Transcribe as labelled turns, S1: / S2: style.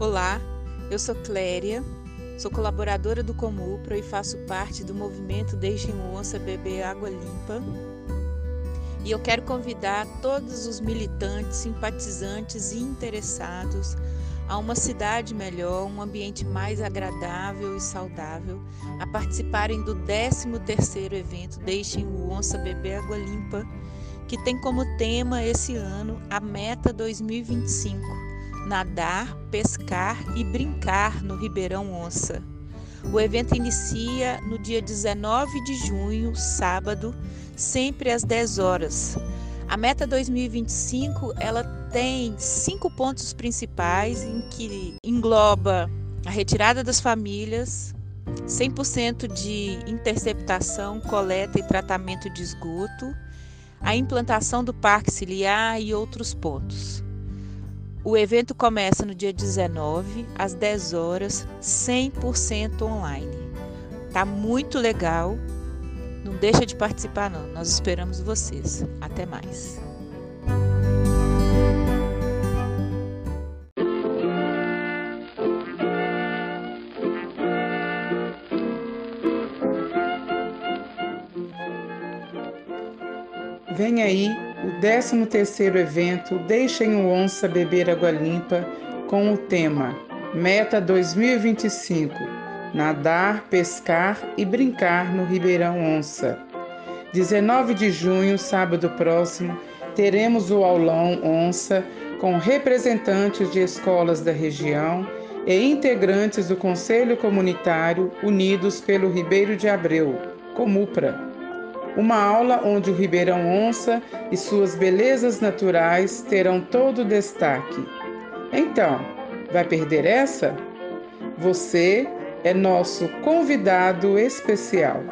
S1: Olá, eu sou Cléria, sou colaboradora do Comupro e faço parte do movimento Deixem o Onça Beber Água Limpa. E eu quero convidar todos os militantes, simpatizantes e interessados a uma cidade melhor, um ambiente mais agradável e saudável, a participarem do 13º evento Deixem o Onça Beber Água Limpa, que tem como tema esse ano a Meta 2025 nadar, pescar e brincar no Ribeirão Onça. O evento inicia no dia 19 de junho, sábado, sempre às 10 horas. A meta 2025 ela tem cinco pontos principais em que engloba a retirada das famílias, 100% de interceptação, coleta e tratamento de esgoto, a implantação do parque ciliar e outros pontos. O evento começa no dia 19, às 10 horas, 100% online. Tá muito legal. Não deixa de participar não. Nós esperamos vocês. Até mais.
S2: Vem aí o 13º evento Deixem o Onça Beber Água Limpa com o tema Meta 2025 Nadar, pescar e brincar no Ribeirão Onça. 19 de junho, sábado próximo, teremos o aulão Onça com representantes de escolas da região e integrantes do Conselho Comunitário Unidos pelo Ribeiro de Abreu, Comupra uma aula onde o Ribeirão Onça e suas belezas naturais terão todo o destaque. Então, vai perder essa? Você é nosso convidado especial.